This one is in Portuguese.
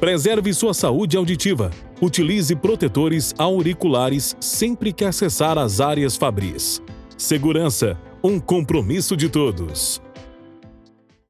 Preserve sua saúde auditiva. Utilize protetores auriculares sempre que acessar as áreas fabris. Segurança, um compromisso de todos.